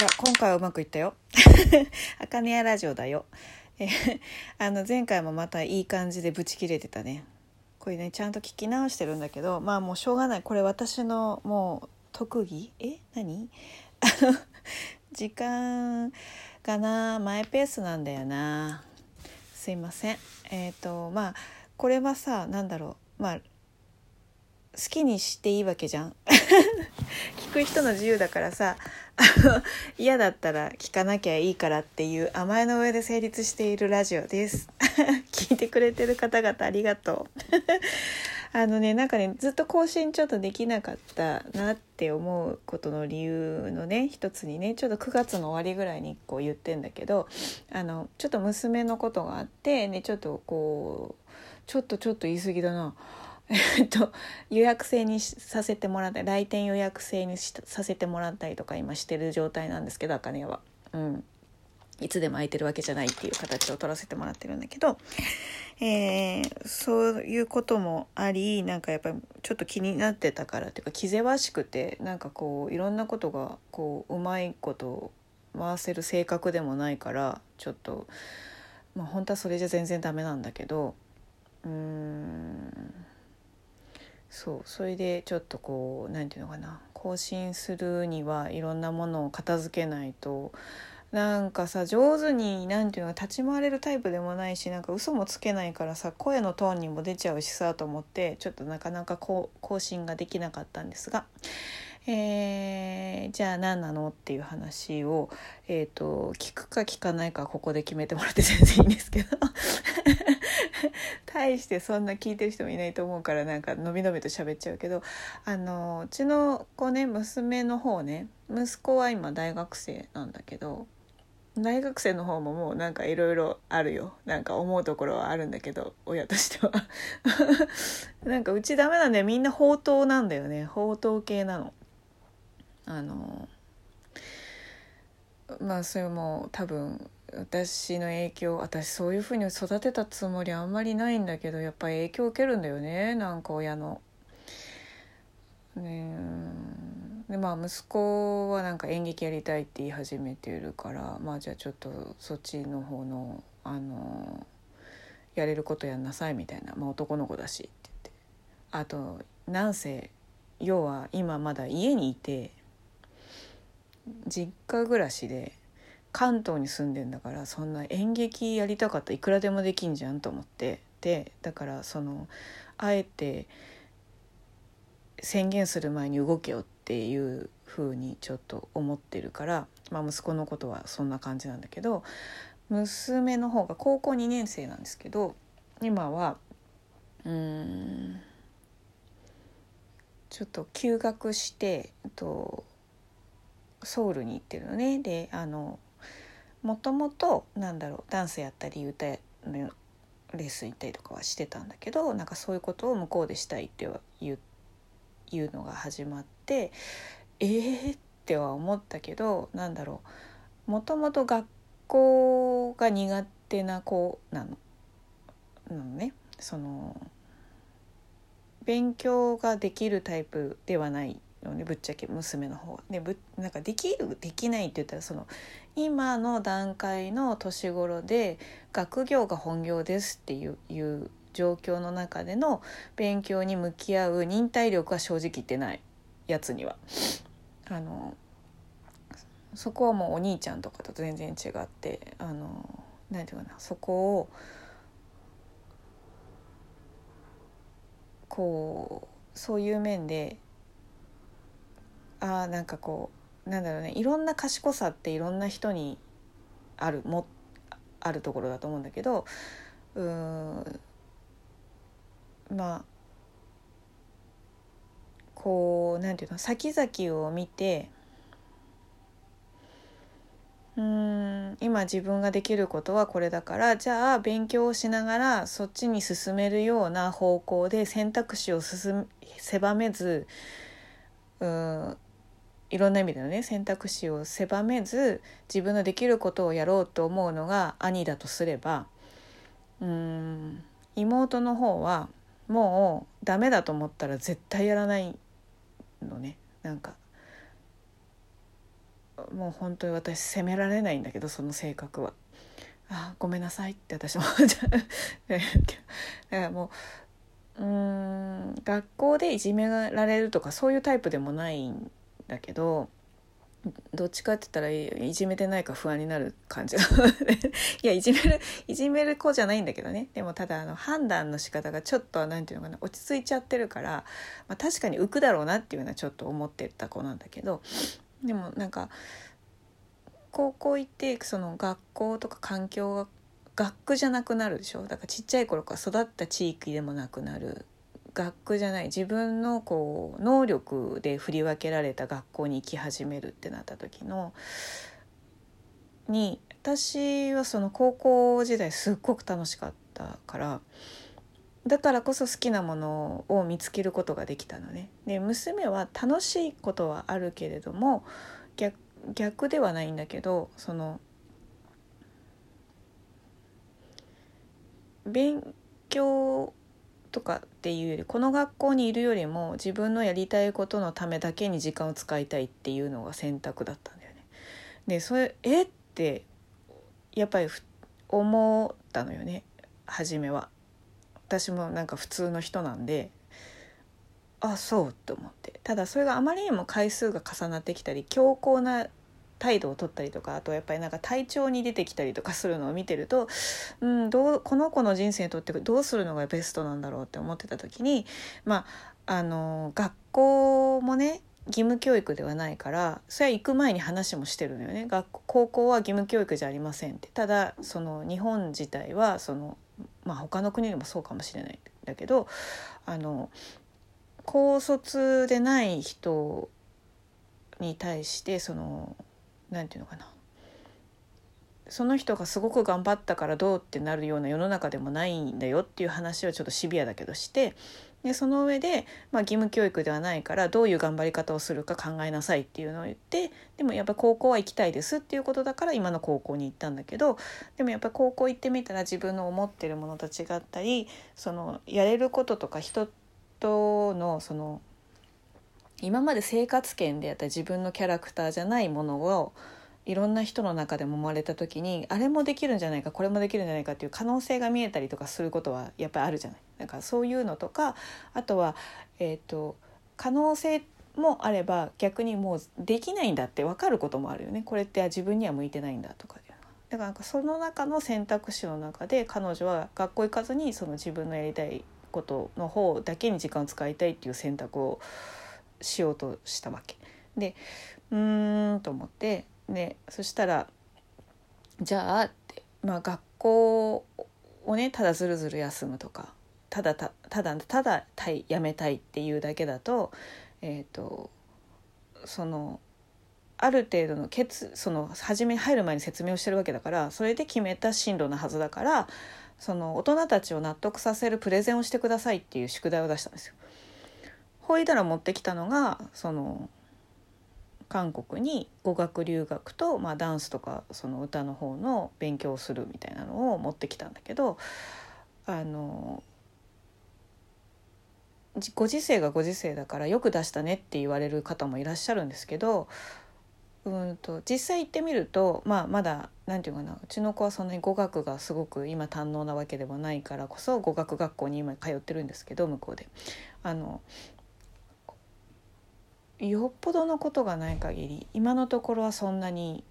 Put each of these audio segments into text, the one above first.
ら今回はうまくいったよ。あかねやラジオだよ。え あの前回もまたいい感じでブチ切れてたね。これねちゃんと聞き直してるんだけどまあもうしょうがない。これ私のもう特技？え？何？時間がな？マイペースなんだよな。すいません。えっ、とまあこれはさなんだろう。まあ好きにしていいわけじゃん。聞く人の自由だからさ嫌だったら聞かなきゃいいからっていう甘えの上で成立しているラジオです 聞いてくれてる方々ありがとう あのねなんかねずっと更新ちょっとできなかったなって思うことの理由のね一つにねちょっと9月の終わりぐらいにこう言ってんだけどあのちょっと娘のことがあってねちょっとこうちょっとちょっと言い過ぎだな。えっと、予約制にさせてもらった来店予約制にさせてもらったりとか今してる状態なんですけど茜は。うんいつでも空いてるわけじゃないっていう形を取らせてもらってるんだけど、えー、そういうこともありなんかやっぱりちょっと気になってたからっていうか気ぜわしくてなんかこういろんなことがこううまいこと回せる性格でもないからちょっとまあ本当はそれじゃ全然ダメなんだけどうーんそうそれでちょっとこう何て言うのかな更新するにはいろんなものを片付けないとなんかさ上手に何て言うの立ち回れるタイプでもないしなんか嘘もつけないからさ声のトーンにも出ちゃうしさと思ってちょっとなかなかこう更新ができなかったんですが。えー、じゃあ何なのっていう話を、えーと、聞くか聞かないかここで決めてもらって全然いいんですけど大してそんな聞いてる人もいないと思うからなんかのびのびと喋っちゃうけどあのうちの子ね娘の方ね息子は今大学生なんだけど大学生の方ももうなんかいろいろあるよ。なんか思うところはあるんだけど親としては。なんかうちダメなんだよみんな宝刀なんだよね。宝刀系なの。あのまあそれも多分私の影響私そういうふうに育てたつもりあんまりないんだけどやっぱり影響受けるんだよねなんか親の。ねでまあ息子はなんか演劇やりたいって言い始めているからまあじゃあちょっとそっちの方のあのやれることやんなさいみたいな、まあ、男の子だしって言ってあとなんせ要は今まだ家にいて実家暮らしで関東に住んでんだからそんな演劇やりたかったらいくらでもできんじゃんと思って。でだからそのあえて宣言する前に動けよっていう風にちょっと思ってるから、まあ、息子のことはそんな感じなんだけど娘の方が高校2年生なんですけど今はうんちょっと休学してとソウルに行ってるのね。であのもともとなんだろうダンスやったり歌のレッスン行ったりとかはしてたんだけどなんかそういうことを向こうでしたいって言うのが始まってえーっては思ったけどなんだろうもともと学校が苦手な子なの。なのね。その勉強ができるタイプではないのねぶっちゃけ娘の方は。でぶなんかできるできないって言ったらその今の段階の年頃で学業が本業ですっていういう状況の中での勉強に向き合う忍耐力は正直言ってないやつには。あのそこはもうお兄ちゃんとかと全然違ってあの何て言うかなそこをこうそういう面であなんかこうなんだろうねいろんな賢さっていろんな人にあるもあるところだと思うんだけどうんまあこうなんていうの先々を見てうん今自分ができることはこれだからじゃあ勉強をしながらそっちに進めるような方向で選択肢を進狭めずうんいろんな意味でのね選択肢を狭めず自分のできることをやろうと思うのが兄だとすればうん妹の方はもうダメだと思ったら絶対やらないのねなんかもう本当に私責められないんだけどその性格は。あごめんなさいって私もだからもううん学校でいじめられるとかそういうタイプでもないんだけどどっちかって言ったらいじめてないか不安になる感じ いやいじめるいじめる子じゃないんだけどね。でもただあの判断の仕方がちょっと何て言うのかな。落ち着いちゃってるから、まあ、確かに浮くだろうなっていうのはちょっと思ってた子なんだけど。でもなんか高校行ってその学校とか環境が学区じゃなくなるでしょ。だからちっちゃい頃から育った地域でもなくなる。学区じゃない自分のこう能力で振り分けられた学校に行き始めるってなった時のに私はその高校時代すっごく楽しかったからだからこそ好きなものを見つけることができたのね。で娘は楽しいことはあるけれども逆逆ではないんだけどその勉強とかっていうよりこの学校にいるよりも自分のやりたいことのためだけに時間を使いたいっていうのが選択だったんだよね。でそれえ？ってやっぱり思ったのよね初めは。私もなんか普通の人なんであそうと思ってただそれがあまりにも回数が重なってきたり強硬な態度を取ったりとかあとやっぱりなんか体調に出てきたりとかするのを見てると、うん、どうこの子の人生にとってどうするのがベストなんだろうって思ってた時にまああの学校もね義務教育ではないからそれは行く前に話もしてるのよね。学校高校は義務教育じゃありませんって。ただその日本自体はそのまあ他の国でもそうかもしれないんだけどあの高卒でない人に対してその何て言うのかな。その人がすごく頑張ったからどうってなるような世の中でもないんだよっていう話をちょっとシビアだけどしてでその上で、まあ、義務教育ではないからどういう頑張り方をするか考えなさいっていうのを言ってでもやっぱ高校は行きたいですっていうことだから今の高校に行ったんだけどでもやっぱ高校行ってみたら自分の思ってるものと違ったりそのやれることとか人とのその今まで生活圏でやった自分のキャラクターじゃないものをいろんな人の中でも生まれた時にあれもできるんじゃないかこれもできるんじゃないかっていう可能性が見えたりとかすることはやっぱりあるじゃない。だかそういうのとかあとは、えーと、可能性もあれば逆にもうできないんだって分かることもあるよねこれって自分には向いてないんだとか。だからなんかその中の選択肢の中で彼女は学校行かずにその自分のやりたいことの方だけに時間を使いたいっていう選択をしようとしたわけ。でうーんと思ってでそしたらじゃあって、まあ、学校をねただずるずる休むとかただたただただたいやめたいっていうだけだと,、えーと、そのある程度の決その初め入る前に説明をしてるわけだからそれで決めた進路なはずだからその大人たちを納得させるプレゼンをしてくださいっていう宿題を出したんですよ。ほいだら持ってきたのがその韓国に語学留学と、まあ、ダンスとかその歌の方の勉強をするみたいなのを持ってきたんだけどあのご時世がご時世だからよく出したねって言われる方もいらっしゃるんですけどうんと実際行ってみると、まあ、まだ何て言うかなうちの子はそんなに語学がすごく今堪能なわけではないからこそ語学学校に今通ってるんですけど向こうで。あのよっぽどのことがない限り今のところはそんなに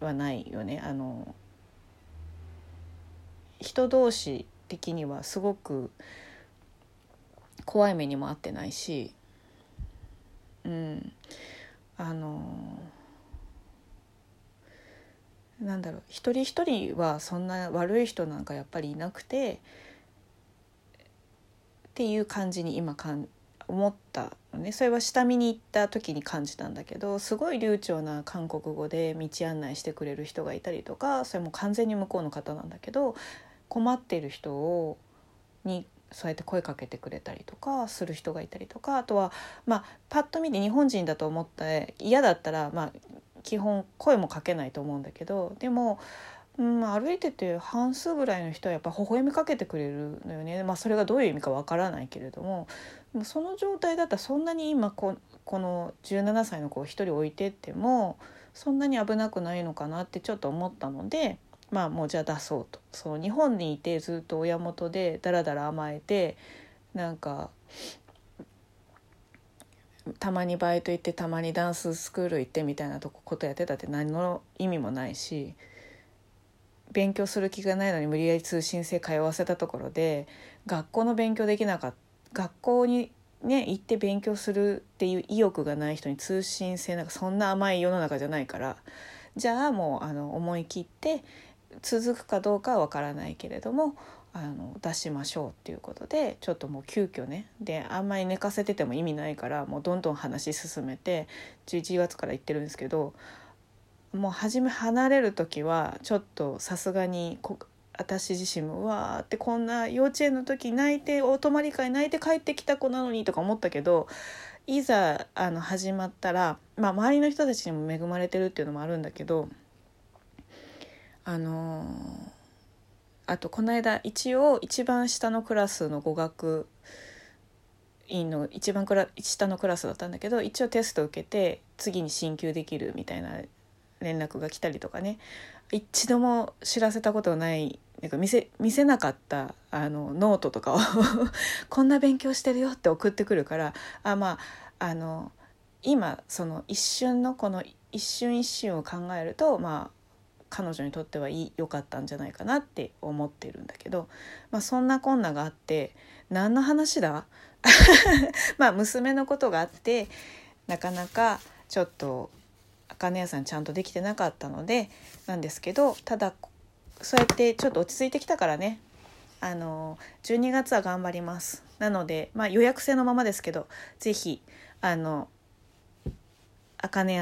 はないよね。あの人同士的にはすごく怖い目にも遭ってないし、うん、あのなんだろう一人一人はそんな悪い人なんかやっぱりいなくてっていう感じに今かん思ったねそれは下見に行った時に感じたんだけどすごい流暢な韓国語で道案内してくれる人がいたりとかそれも完全に向こうの方なんだけど困っている人をにそうやって声かけてくれたりとかする人がいたりとかあとはまあパッと見て日本人だと思って嫌だったらまあ基本声もかけないと思うんだけどでもうん、歩いてて半数ぐらいの人はやっぱ微笑みかけてくれるのよね、まあ、それがどういう意味かわからないけれども。その状態だったらそんなに今ここの17歳の子を一人置いてってもそんなに危なくないのかなってちょっと思ったのでまあもうじゃあ出そうと。その日本にいてずっと親元でダラダラ甘えてなんかたまにバイト行ってたまにダンススクール行ってみたいなとこことやってたって何の意味もないし勉強する気がないのに無理やり通信制通わせたところで学校の勉強できなかった学校にね行って勉強するっていう意欲がない人に通信制なんかそんな甘い世の中じゃないからじゃあもうあの思い切って続くかどうかは分からないけれどもあの出しましょうっていうことでちょっともう急遽ねであんまり寝かせてても意味ないからもうどんどん話進めて11月から行ってるんですけどもう初め離れる時はちょっとさすがに私自身もうわーってこんな幼稚園の時泣いてお泊まり会泣いて帰ってきた子なのにとか思ったけどいざあの始まったら、まあ、周りの人たちにも恵まれてるっていうのもあるんだけどあのー、あとこの間一応一番下のクラスの語学院の一番クラ下のクラスだったんだけど一応テスト受けて次に進級できるみたいな連絡が来たりとかね。一度も知らせたことないなんか見せ見せなかったあのノートとかを こんな勉強してるよって送ってくるからあまああの今その一瞬のこの一瞬一瞬を考えるとまあ彼女にとってはい良かったんじゃないかなって思ってるんだけど、まあ、そんなこんながあって何の話だ？まあ娘のことがあってなかなかちょっと茜屋さんちゃんとできてなかったのでなんですけどただそうやってちょっと落ち着いてきたからね。あの12月は頑張ります。なので、まあ、予約制のままですけど是非あの茜屋